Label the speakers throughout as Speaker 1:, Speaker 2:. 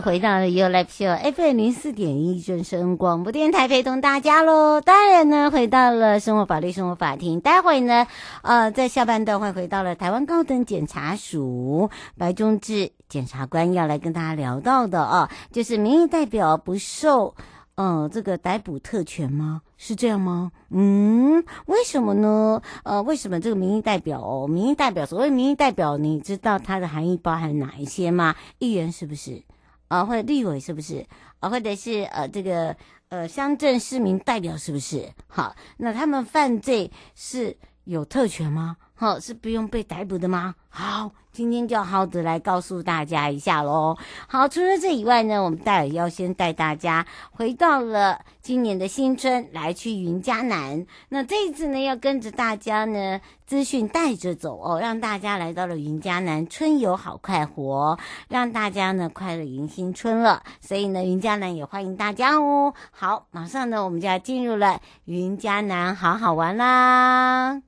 Speaker 1: 回到了 You Live Show FM 零四点一正声广播电台，陪同大家喽。当然呢，回到了生活法律生活法庭。待会呢，呃，在下半段会回到了台湾高等检察署白忠志检察官要来跟大家聊到的啊，就是民意代表不受呃这个逮捕特权吗？是这样吗？嗯，为什么呢？呃，为什么这个民意代表哦，民意代表所谓民意代表，你知道它的含义包含哪一些吗？议员是不是？啊，或者立委是不是？啊，或者是呃，这个呃，乡镇市民代表是不是？好，那他们犯罪是有特权吗？好，是不用被逮捕的吗？好，今天就要好的来告诉大家一下喽。好，除了这以外呢，我们待会要先带大家回到了今年的新春，来去云嘉南。那这一次呢，要跟着大家呢，资讯带着走哦，让大家来到了云嘉南，春游好快活，让大家呢快乐迎新春了。所以呢，云嘉南也欢迎大家哦。好，马上呢，我们就要进入了云嘉南，好好玩啦。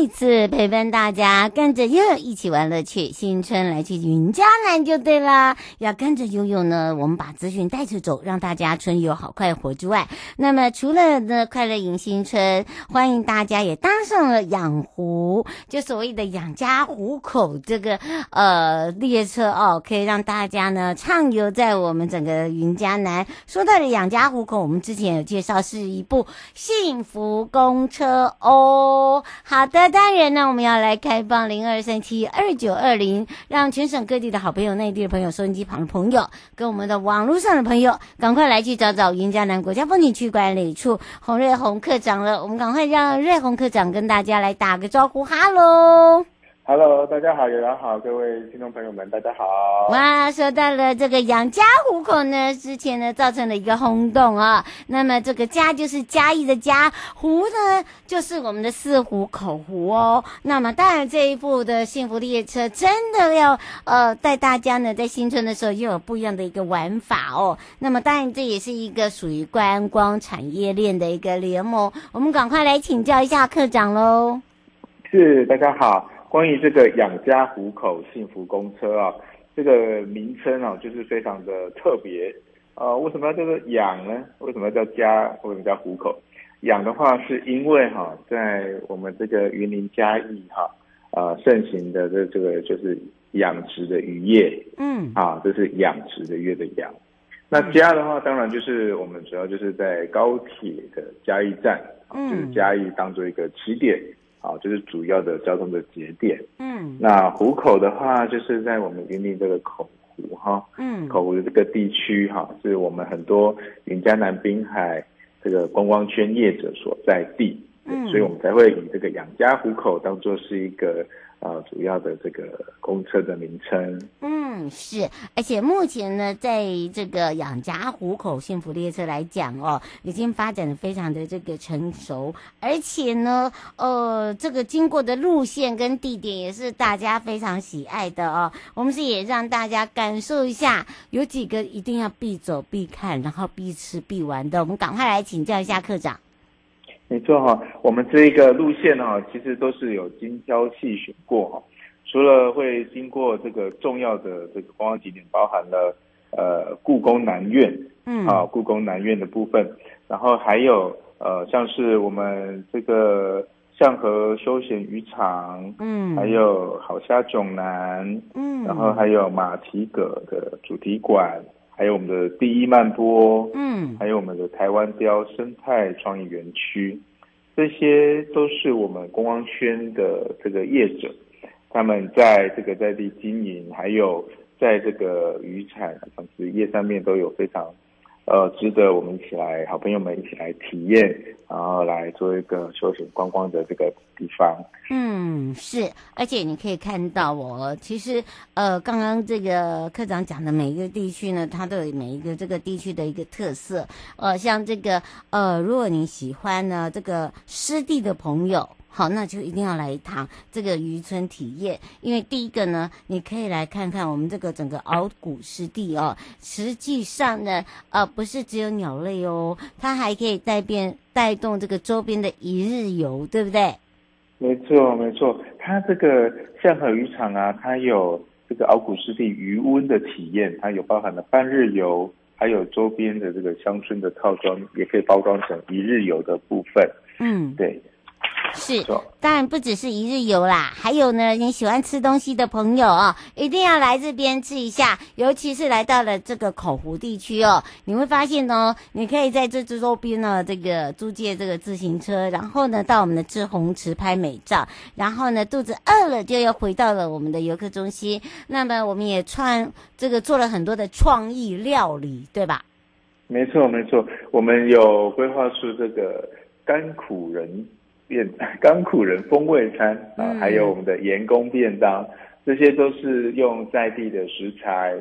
Speaker 1: 再次陪伴大家，跟着悠悠一起玩乐趣。新春来去云嘉南就对了，要跟着悠悠呢，我们把资讯带着走，让大家春游好快活之外，那么除了呢快乐迎新春，欢迎大家也搭上了养湖，就所谓的养家糊口这个呃列车哦，可以让大家呢畅游在我们整个云嘉南。说到了养家糊口，我们之前有介绍是一部幸福公车哦，好的。当然呢，我们要来开放零二三七二九二零，让全省各地的好朋友、内地的朋友、收音机旁的朋友，跟我们的网络上的朋友，赶快来去找找云嘉南国家风景区管理处洪瑞红科长了。我们赶快让瑞红科长跟大家来打个招呼，哈喽。
Speaker 2: Hello，大家好，有人好，各位听众朋友们，大家好。
Speaker 1: 哇，说到了这个养家糊口呢，之前呢造成了一个轰动啊。那么这个家就是嘉义的家，湖呢就是我们的四湖口湖哦。那么当然这一部的幸福列车真的要呃带大家呢在新春的时候又有不一样的一个玩法哦。那么当然这也是一个属于观光产业链的一个联盟。我们赶快来请教一下科长喽。
Speaker 2: 是，大家好。关于这个养家糊口幸福公车啊，这个名称啊，就是非常的特别。呃，为什么要叫做养呢？为什么要叫家？为什么叫糊口？养的话，是因为哈、啊，在我们这个云林嘉义哈，呃盛行的这这个就是养殖的渔业，
Speaker 1: 嗯，
Speaker 2: 啊，这是养殖的业的养。那家的话，当然就是我们主要就是在高铁的嘉义站，
Speaker 1: 嗯，
Speaker 2: 就是嘉义当做一个起点，啊，就是主要的交通的节点。
Speaker 1: 嗯，
Speaker 2: 那湖口的话，就是在我们云林这个口湖哈，
Speaker 1: 嗯，
Speaker 2: 口湖的这个地区哈，是我们很多云嘉南滨海这个观光圈业者所在地，
Speaker 1: 嗯，
Speaker 2: 所以我们才会以这个养家湖口当做是一个。啊，主要的这个公车的名称，
Speaker 1: 嗯，是，而且目前呢，在这个养家糊口幸福列车来讲哦，已经发展的非常的这个成熟，而且呢，呃，这个经过的路线跟地点也是大家非常喜爱的哦。我们是也让大家感受一下，有几个一定要必走必看，然后必吃必玩的，我们赶快来请教一下课长。
Speaker 2: 没错哈，我们这一个路线哈，其实都是有精挑细选过哈。除了会经过这个重要的这个观光景点，包含了呃故宫南院，嗯，啊故宫南院的部分，然后还有呃像是我们这个象河休闲渔场，嗯，还有好虾囧南，嗯，然后还有马蹄葛的主题馆。还有我们的第一慢波，嗯，还有我们的台湾雕生态创意园区，这些都是我们观光圈的这个业者，他们在这个在地经营，还有在这个渔产养殖业上面都有非常。呃，值得我们一起来，好朋友们一起来体验，然后来做一个休闲观光的这个地方。
Speaker 1: 嗯，是，而且你可以看到我，其实呃，刚刚这个课长讲的每一个地区呢，它都有每一个这个地区的一个特色。呃，像这个呃，如果你喜欢呢这个湿地的朋友。好，那就一定要来一趟这个渔村体验，因为第一个呢，你可以来看看我们这个整个鳌鼓湿地哦。实际上呢，呃，不是只有鸟类哦，它还可以带变带动这个周边的一日游，对不对？
Speaker 2: 没错，没错，它这个象河渔场啊，它有这个鳌鼓湿地渔温的体验，它有包含了半日游，还有周边的这个乡村的套装，也可以包装成一日游的部分。嗯，对。
Speaker 1: 是，当然不只是一日游啦，还有呢，你喜欢吃东西的朋友哦，一定要来这边吃一下，尤其是来到了这个口湖地区哦，你会发现哦，你可以在这这周边呢，这个租借这个自行车，然后呢，到我们的滞洪池拍美照，然后呢，肚子饿了就又回到了我们的游客中心。那么我们也创这个做了很多的创意料理，对吧？
Speaker 2: 没错，没错，我们有规划出这个甘苦人。便 甘苦人风味餐啊，还有我们的盐工便当，这些都是用在地的食材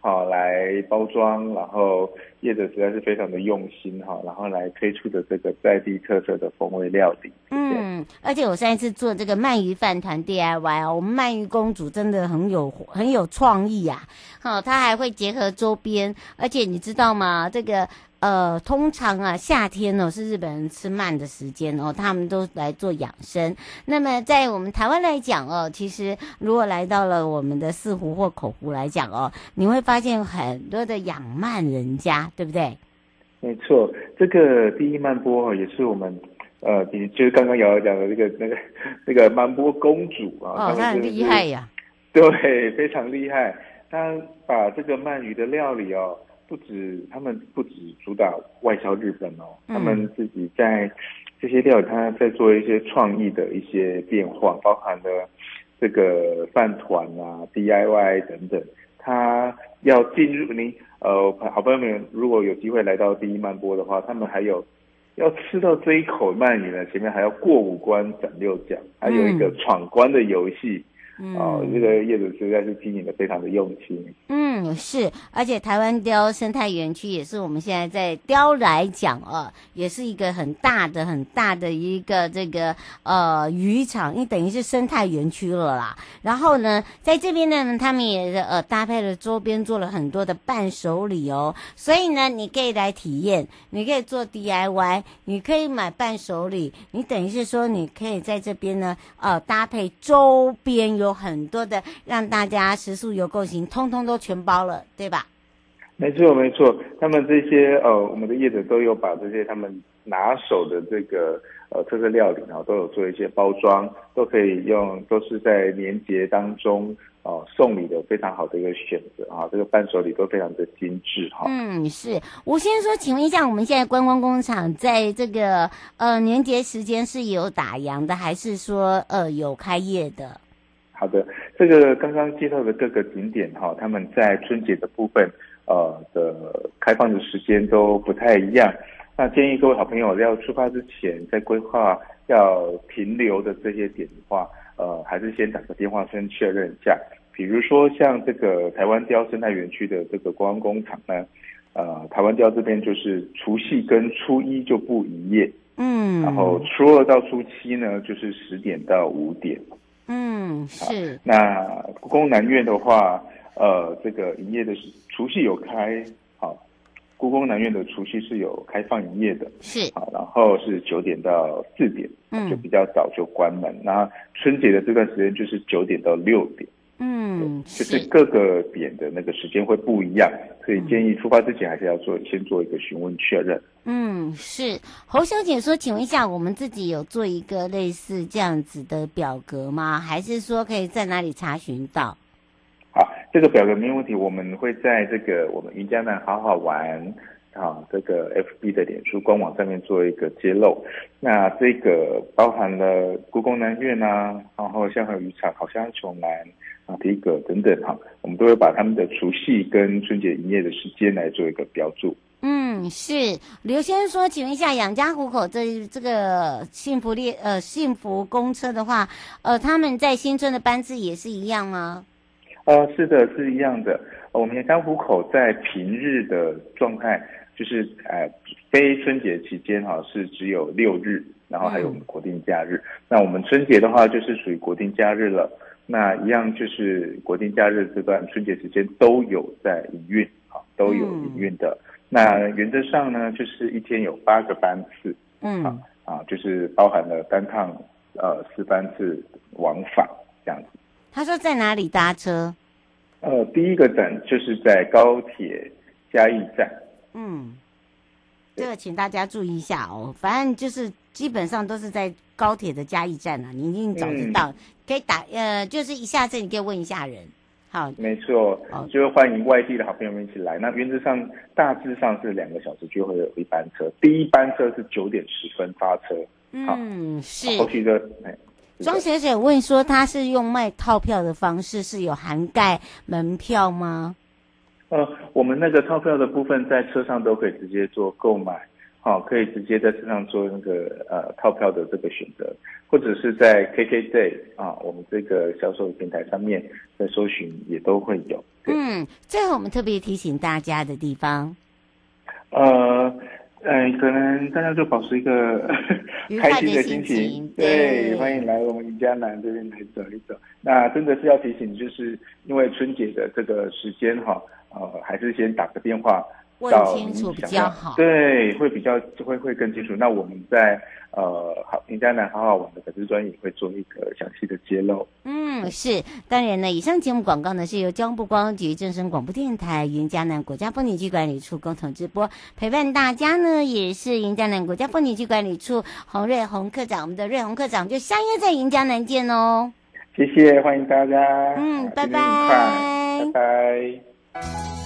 Speaker 2: 好来包装，然后业者实在是非常的用心哈，然后来推出的这个在地特色的风味料理。
Speaker 1: 嗯，而且我上一次做这个鳗鱼饭团 DIY 哦，我们鳗鱼公主真的很有很有创意啊，好，她还会结合周边，而且你知道吗？这个。呃，通常啊，夏天、哦、是日本人吃鳗的时间哦，他们都来做养生。那么在我们台湾来讲哦，其实如果来到了我们的四湖或口湖来讲哦，你会发现很多的养鳗人家，对不对？
Speaker 2: 没错，这个第一慢波也是我们呃，就是刚刚瑶瑶讲的那个那个 那个曼波公主啊，
Speaker 1: 哦，她很厉害呀，
Speaker 2: 对，非常厉害。她把这个鳗鱼的料理哦。不止他们不止主打外销日本哦，嗯、他们自己在这些料理，他在做一些创意的一些变化，包含了这个饭团啊、DIY 等等。他要进入您呃，好朋友们，如果有机会来到第一慢波的话，他们还有要吃到这一口鳗鱼呢，前面还要过五关斩六将，还有一个闯关的游戏。嗯、哦，这个业主实在是经营的非常的用心。嗯，
Speaker 1: 是，而且台湾雕生态园区也是我们现在在雕来讲啊，也是一个很大的、很大的一个这个呃渔场，因等于是生态园区了啦。然后呢，在这边呢，他们也呃搭配了周边做了很多的伴手礼哦，所以呢，你可以来体验，你可以做 DIY，你可以买伴手礼，你等于是说你可以在这边呢呃搭配周边有。很多的让大家食宿游购行，通通都全部包了，对吧？
Speaker 2: 没错，没错。他们这些呃，我们的业者都有把这些他们拿手的这个呃特色料理，然后都有做一些包装，都可以用，都是在年节当中哦、呃、送礼的非常好的一个选择啊。这个伴手礼都非常的精致哈。
Speaker 1: 嗯，是。吴先说，请问一下，我们现在观光工厂在这个呃年节时间是有打烊的，还是说呃有开业的？
Speaker 2: 好的，这个刚刚介绍的各个景点哈，他们在春节的部分。呃的开放的时间都不太一样，那建议各位好朋友要出发之前，在规划要停留的这些点的话，呃，还是先打个电话先确认一下。比如说像这个台湾雕生态园区的这个观光工厂呢，呃，台湾雕这边就是除夕跟初一就不营业，嗯，然后初二到初七呢就是十点到五点，嗯，是。那故宫南院的话。呃，这个营业的是除夕有开，好，故宫南院的除夕是有开放营业的，是，好，然后是九点到四点，嗯，就比较早就关门。那春节的这段时间就是九点到六点，嗯，就是各个点的那个时间会不一样，所以建议出发之前还是要做先做一个询问确认。
Speaker 1: 嗯，是侯小姐说，请问一下，我们自己有做一个类似这样子的表格吗？还是说可以在哪里查询到？
Speaker 2: 好，这个表格没问题，我们会在这个我们云江南好好玩啊，这个 FB 的脸书官网上面做一个揭露。那这个包含了故宫南院啊，然后香河渔场、好像琼南啊、皮革等等哈，我们都会把他们的除夕跟春节营业的时间来做一个标注。
Speaker 1: 嗯，是刘先生说，请问一下，养家糊口这这个幸福列呃幸福公车的话，呃，他们在新春的班次也是一样吗？
Speaker 2: 呃，是的，是一样的。我们养家糊口在平日的状态，就是呃，非春节期间哈、啊，是只有六日，然后还有我们国定假日。嗯、那我们春节的话，就是属于国定假日了。那一样就是国定假日这段春节时间都有在营运，啊，都有营运的。嗯、那原则上呢，就是一天有八个班次，嗯，啊，啊，就是包含了单趟呃四班次往返这样子。
Speaker 1: 他说在哪里搭车？
Speaker 2: 呃，第一个站就是在高铁嘉义站。
Speaker 1: 嗯，这个请大家注意一下哦。反正就是基本上都是在高铁的嘉义站啊，你一定早知道。嗯、可以打呃，就是一下子你可以问一下人。好，
Speaker 2: 没错，哦、就是欢迎外地的好朋友们一起来。那原则上大致上是两个小时就会有一班车，第一班车是九点十分发车。
Speaker 1: 嗯，是。
Speaker 2: 后续的哎。
Speaker 1: 庄小姐问说：“他是用卖套票的方式，是有涵盖门票吗？”
Speaker 2: 呃，我们那个套票的部分在车上都可以直接做购买，好、哦，可以直接在车上做那个呃套票的这个选择，或者是在 KKday 啊，我们这个销售平台上面在搜寻也都会有。
Speaker 1: 嗯，最后我们特别提醒大家的地方，
Speaker 2: 呃。哎，可能大家就保持一个 开心的心情，对，对，欢迎来我们云嘉南这边来走一走。那真的是要提醒，就是因为春节的这个时间哈，呃，还是先打个电话。
Speaker 1: 问清楚比较好，
Speaker 2: 对，会比较会会更清楚。那我们在呃好云嘉南好好玩的粉丝专页也会做一个详细的揭露。
Speaker 1: 嗯，是当然呢。以上节目广告呢是由交通部观光局、正声广播电台、云嘉南国家风景区管理处共同直播。陪伴大家呢也是云嘉南国家风景区管理处洪瑞红科长，我们的瑞红科长就相约在云嘉南见哦。
Speaker 2: 谢谢，欢迎大家。
Speaker 1: 嗯，拜拜，
Speaker 2: 拜拜。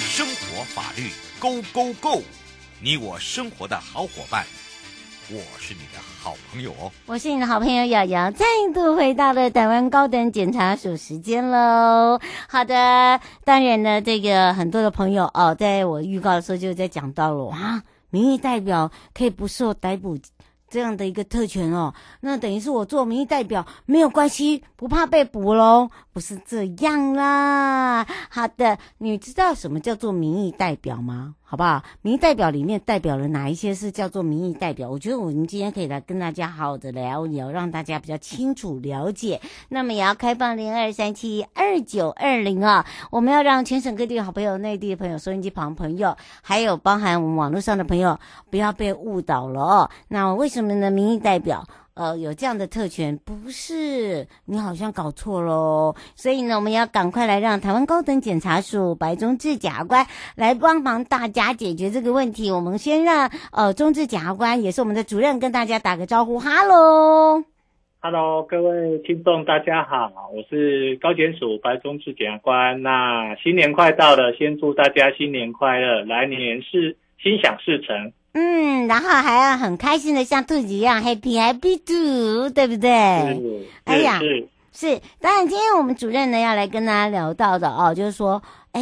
Speaker 3: 生
Speaker 4: 活法律 Go Go Go，你我生活的好伙伴，我是你的好朋友哦。
Speaker 1: 我是你的好朋友瑶瑶，再度回到了台湾高等检察署时间喽。好的，当然呢，这个很多的朋友哦，在我预告的时候就在讲到了啊。民意代表可以不受逮捕这样的一个特权哦，那等于是我做民意代表没有关系，不怕被捕喽？不是这样啦。好的，你知道什么叫做民意代表吗？好不好？民意代表里面代表了哪一些是叫做民意代表？我觉得我们今天可以来跟大家好好的聊一聊，让大家比较清楚了解。那么也要开放零二三七二九二零啊，我们要让全省各地好朋友、内地的朋友、收音机旁朋友，还有包含我们网络上的朋友，不要被误导了哦。那为什么呢？民意代表。呃，有这样的特权，不是你好像搞错喽。所以呢，我们要赶快来让台湾高等检察署白忠志检察官来帮忙大家解决这个问题。我们先让呃忠志检察官，也是我们的主任，跟大家打个招呼，哈喽，
Speaker 5: 哈喽，各位听众大家好，我是高检署白忠志检察官。那新年快到了，先祝大家新年快乐，来年是心想事成。
Speaker 1: 嗯，然后还要很开心的像兔子一样 happy happy too，对不对？哎呀，是，是。当然，今天我们主任呢要来跟大家聊到的哦，就是说，哎，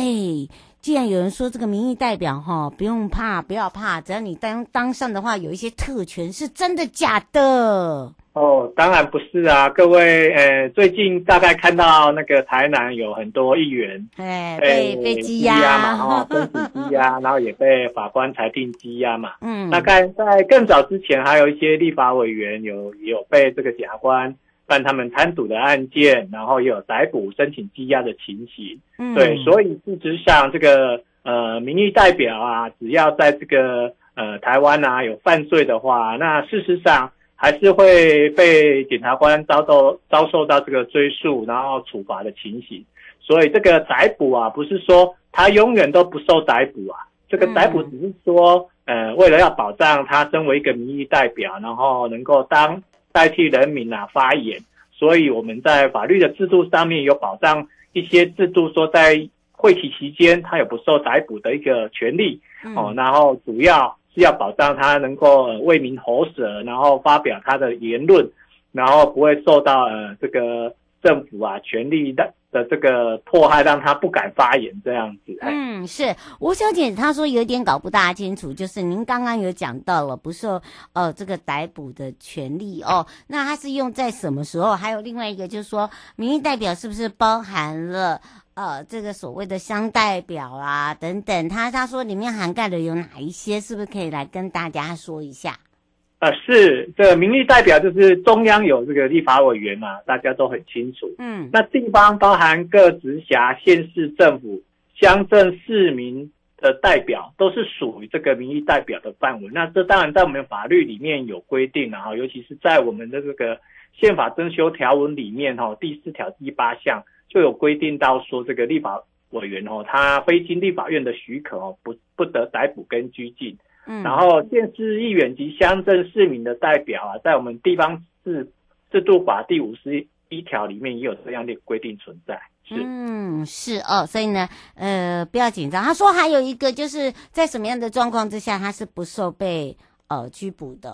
Speaker 1: 既然有人说这个民意代表哈，不用怕，不要怕，只要你当当上的话，有一些特权，是真的假的？
Speaker 5: 哦，当然不是啊，各位，呃，最近大概看到那个台南有很多议员，
Speaker 1: 哎，被被羁押。
Speaker 5: 嘛，哈，被羁押，然后也被法官裁定羁押嘛，
Speaker 1: 嗯，
Speaker 5: 大概在更早之前，还有一些立法委员有有被这个检察官办他们贪赌的案件，然后也有逮捕申请羁押的情形，
Speaker 1: 嗯，
Speaker 5: 对，所以事实上这个呃民意代表啊，只要在这个呃台湾啊有犯罪的话，那事实上。还是会被检察官遭到遭受到这个追诉，然后处罚的情形。所以这个逮捕啊，不是说他永远都不受逮捕啊。这个逮捕只是说，呃，为了要保障他身为一个民意代表，然后能够当代替人民啊发言。所以我们在法律的制度上面有保障一些制度，说在会期期间他有不受逮捕的一个权利哦。然后主要。是要保障他能够为民喉舌，然后发表他的言论，然后不会受到呃这个政府啊权力的的这个迫害，让他不敢发言这样子。
Speaker 1: 嗯，是吴小姐她说有点搞不大清楚，就是您刚刚有讲到了不受呃这个逮捕的权利哦，那他是用在什么时候？还有另外一个就是说，民意代表是不是包含了？呃，这个所谓的乡代表啊，等等，他他说里面涵盖的有哪一些，是不是可以来跟大家说一下？
Speaker 5: 呃，是这个民意代表就是中央有这个立法委员嘛，大家都很清楚。
Speaker 1: 嗯，
Speaker 5: 那地方包含各直辖县市政府、乡镇市民的代表，都是属于这个民意代表的范围。那这当然在我们法律里面有规定，然后尤其是在我们的这个宪法增修条文里面，哈，第四条第八项。就有规定到说，这个立法委员哦，他非经立法院的许可哦，不不得逮捕跟拘禁。
Speaker 1: 嗯，
Speaker 5: 然后县市议员及乡镇市民的代表啊，在我们地方制制度法第五十一条里面也有这样的规定存在。是，
Speaker 1: 嗯，是哦，所以呢，呃，不要紧张。他说还有一个，就是在什么样的状况之下，他是不受被呃拘捕的。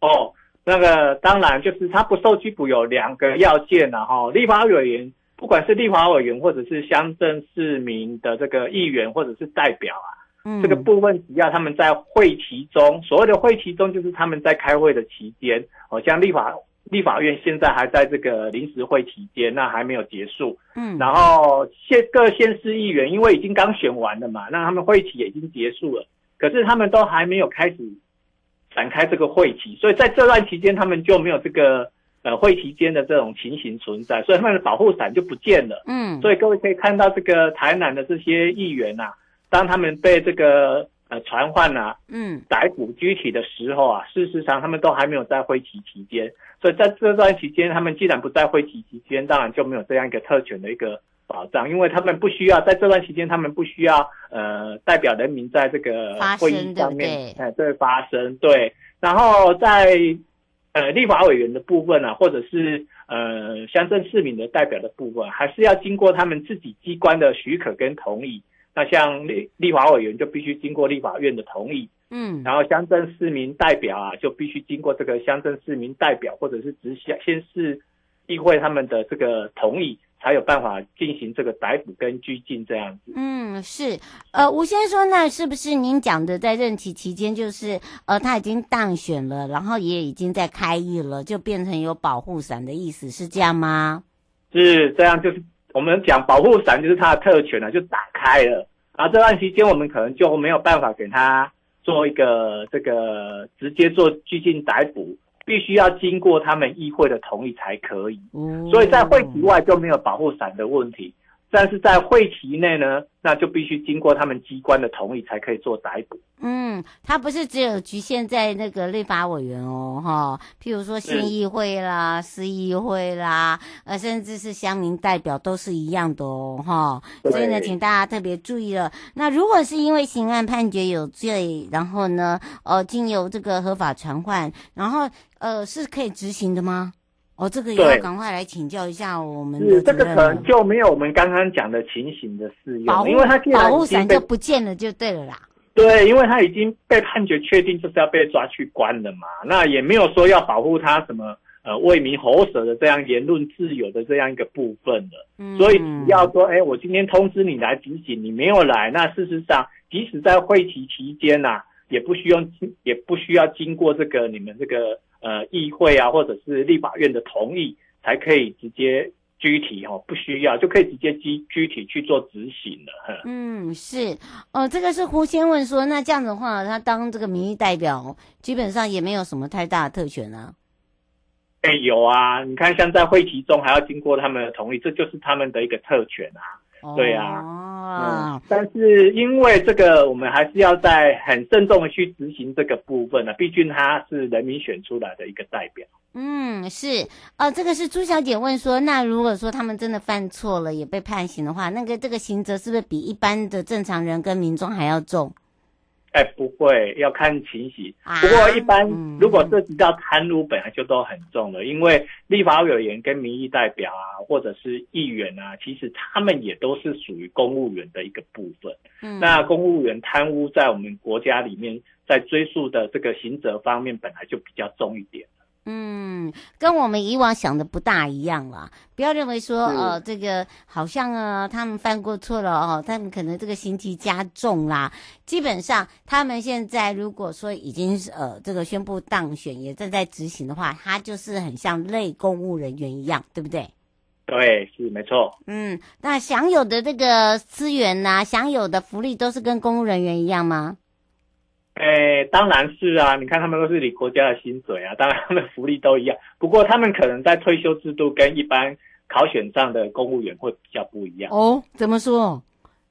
Speaker 5: 哦，那个当然就是他不受拘捕有两个要件，然后立法委员。不管是立法委员或者是乡镇市民的这个议员或者是代表啊，
Speaker 1: 嗯，
Speaker 5: 这个部分只要他们在会期中，所谓的会期中就是他们在开会的期间，哦，像立法立法院现在还在这个临时会期间，那还没有结束，
Speaker 1: 嗯，
Speaker 5: 然后县各县市议员因为已经刚选完了嘛，那他们会期也已经结束了，可是他们都还没有开始展开这个会期，所以在这段期间他们就没有这个。呃，会期间的这种情形存在，所以他们的保护伞就不见了。
Speaker 1: 嗯，
Speaker 5: 所以各位可以看到，这个台南的这些议员呐、啊，当他们被这个呃传唤啊，
Speaker 1: 嗯，
Speaker 5: 逮捕拘提的时候啊，事实上他们都还没有在会期期间，所以在这段期间，他们既然不在会期期间，当然就没有这样一个特权的一个保障，因为他们不需要在这段期间，他们不需要呃代表人民在这个会议上面，哎，对，发声，对，然后在。呃，立法委员的部分啊，或者是呃乡镇市民的代表的部分，还是要经过他们自己机关的许可跟同意。那像立立法委员就必须经过立法院的同意，
Speaker 1: 嗯，
Speaker 5: 然后乡镇市民代表啊，就必须经过这个乡镇市民代表或者是直辖县市议议会他们的这个同意，才有办法进行这个逮捕跟拘禁这样子。
Speaker 1: 嗯，是。呃，吴先生说，那是不是您讲的在任期期间，就是呃他已经当选了，然后也已经在开议了，就变成有保护伞的意思，是这样吗？
Speaker 5: 是这样，就是我们讲保护伞就是他的特权了，就打开了。然后这段期间，我们可能就没有办法给他做一个这个直接做拘禁逮捕。必须要经过他们议会的同意才可以，所以在会期外就没有保护伞的问题，但是在会期内呢，那就必须经过他们机关的同意才可以做逮捕。
Speaker 1: 嗯，他不是只有局限在那个立法委员哦，哈，譬如说县议会啦、市议会啦，呃，甚至是乡民代表都是一样的哦，哈。所以呢，请大家特别注意了。那如果是因为刑案判决有罪，然后呢，呃，经由这个合法传唤，然后呃，是可以执行的吗？哦，这个也要赶快来请教一下我们的。
Speaker 5: 是这个可能就没有我们刚刚讲的情形的适用，因为它
Speaker 1: 保护伞就不见了，就对了啦。
Speaker 5: 对，因为他已经被判决确定就是要被抓去关了嘛，那也没有说要保护他什么呃为民喉舌的这样言论自由的这样一个部分了。嗯，所以只要说，哎，我今天通知你来执行，你没有来，那事实上即使在会期期间呐、啊，也不需要也不需要经过这个你们这个呃议会啊或者是立法院的同意，才可以直接。具体哈不需要就可以直接具具体去做执行了。
Speaker 1: 嗯，是哦，这个是胡先问说，那这样的话，他当这个民意代表，基本上也没有什么太大的特权啊。
Speaker 5: 哎，有啊，你看像在会期中还要经过他们的同意，这就是他们的一个特权啊。对啊，但是因为这个，我们还是要在很慎重的去执行这个部分呢、啊。毕竟他是人民选出来的一个代表。
Speaker 1: 嗯，是，哦，这个是朱小姐问说，那如果说他们真的犯错了，也被判刑的话，那个这个刑责是不是比一般的正常人跟民众还要重？
Speaker 5: 哎，不会，要看情形。不过一般如果涉及到贪污，本来就都很重了，因为立法委员跟民意代表啊，或者是议员啊，其实他们也都是属于公务员的一个部分。嗯，那公务员贪污在我们国家里面，在追诉的这个刑责方面，本来就比较重一点。
Speaker 1: 嗯，跟我们以往想的不大一样啦。不要认为说，呃，这个好像啊，他们犯过错了哦，他们可能这个刑期加重啦。基本上，他们现在如果说已经是呃这个宣布当选，也正在执行的话，他就是很像类公务人员一样，对不对？
Speaker 5: 对，是没错。
Speaker 1: 嗯，那享有的这个资源呐，享有的福利都是跟公务人员一样吗？
Speaker 5: 诶，当然是啊！你看他们都是领国家的薪水啊，当然他们福利都一样。不过他们可能在退休制度跟一般考选上的公务员会比较不一样
Speaker 1: 哦。怎么说？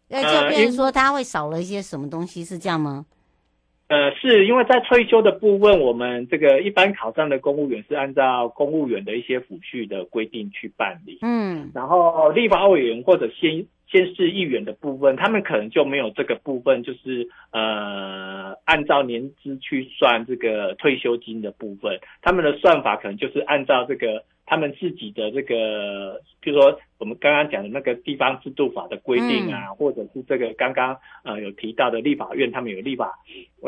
Speaker 1: 呃，就变成说他会少了一些什么东西，是这样吗？
Speaker 5: 呃，是因为在退休的部分，我们这个一般考上的公务员是按照公务员的一些抚恤的规定去办理。嗯，然后立法委员或者先。县市议员的部分，他们可能就没有这个部分，就是呃，按照年资去算这个退休金的部分，他们的算法可能就是按照这个他们自己的这个，比如说我们刚刚讲的那个地方制度法的规定啊，嗯、或者是这个刚刚呃有提到的立法院，他们有立法，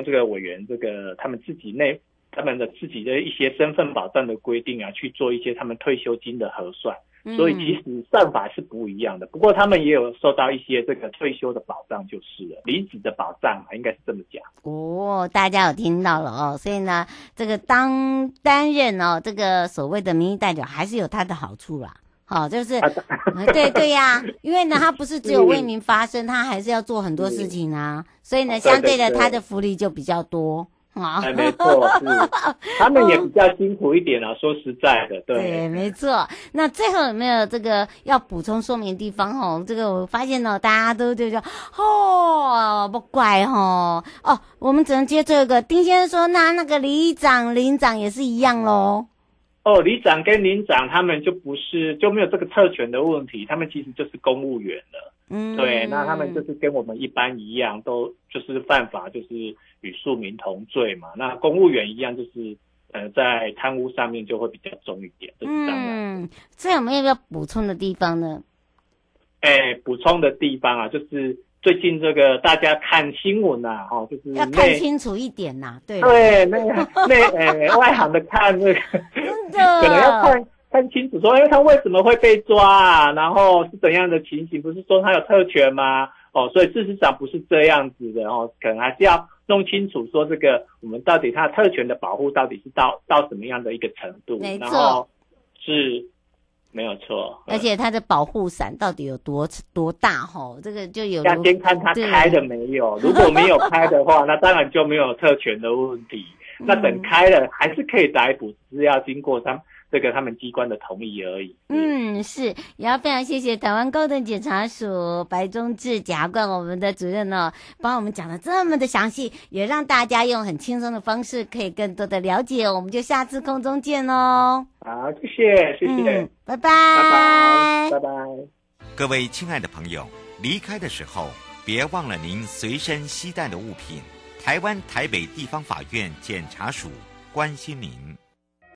Speaker 5: 这个委员这个他们自己内他们的自己的一些身份保障的规定啊，去做一些他们退休金的核算。所以其实算法是不一样的，不过他们也有受到一些这个退休的保障，就是了，离职的保障嘛，应该是这么讲。
Speaker 1: 哦，大家有听到了哦，所以呢，这个当担任哦这个所谓的民意代表，还是有它的好处啦。好，就是，对对呀，因为呢，他不是只有为民发声，他还是要做很多事情啊，所以呢，相对的，他的福利就比较多。
Speaker 5: 啊，没错，是他们也比较辛苦一点啊。哦、说实在的，对，
Speaker 1: 对，没错。那最后有没有这个要补充说明的地方？哦，这个我发现呢，大家都就说哦，不怪哈哦。我们只能接这个。丁先生说，那那个里长、领长也是一样喽。
Speaker 5: 哦，里长跟领长他们就不是就没有这个特权的问题，他们其实就是公务员了。嗯，对，那他们就是跟我们一般一样，都就是犯法，就是与庶民同罪嘛。那公务员一样，就是呃，在贪污上面就会比较重一点，这是当然。
Speaker 1: 嗯，这有没有要补充的地方呢？
Speaker 5: 哎，补充的地方啊，就是最近这个大家看新闻呐、啊，哦，就是
Speaker 1: 要看清楚一点呐、啊，对。
Speaker 5: 对，那那呃，外行的看那个，真的可能要看。看清楚说，因为他为什么会被抓啊？然后是怎样的情形？不是说他有特权吗？哦，所以事实上不是这样子的哦，可能还是要弄清楚说这个我们到底他特权的保护到底是到到什么样的一个程度？
Speaker 1: 没错，
Speaker 5: 然后是没有错。
Speaker 1: 而且他的保护伞到底有多多大？吼，这个就有
Speaker 5: 要先看他开了没有。如果没有开的话，那当然就没有特权的问题。那等开了还是可以逮捕，只是要经过他们。这个他们机关的同意而已。
Speaker 1: 嗯，是，也要非常谢谢台湾高等检察署白忠志检察官我们的主任哦，帮我们讲的这么的详细，也让大家用很轻松的方式可以更多的了解。我们就下次空中见哦。
Speaker 5: 好，谢谢，谢谢，
Speaker 1: 嗯，拜拜，
Speaker 5: 拜拜，拜拜。
Speaker 4: 各位亲爱的朋友，离开的时候别忘了您随身携带的物品。台湾台北地方法院检察署关心您。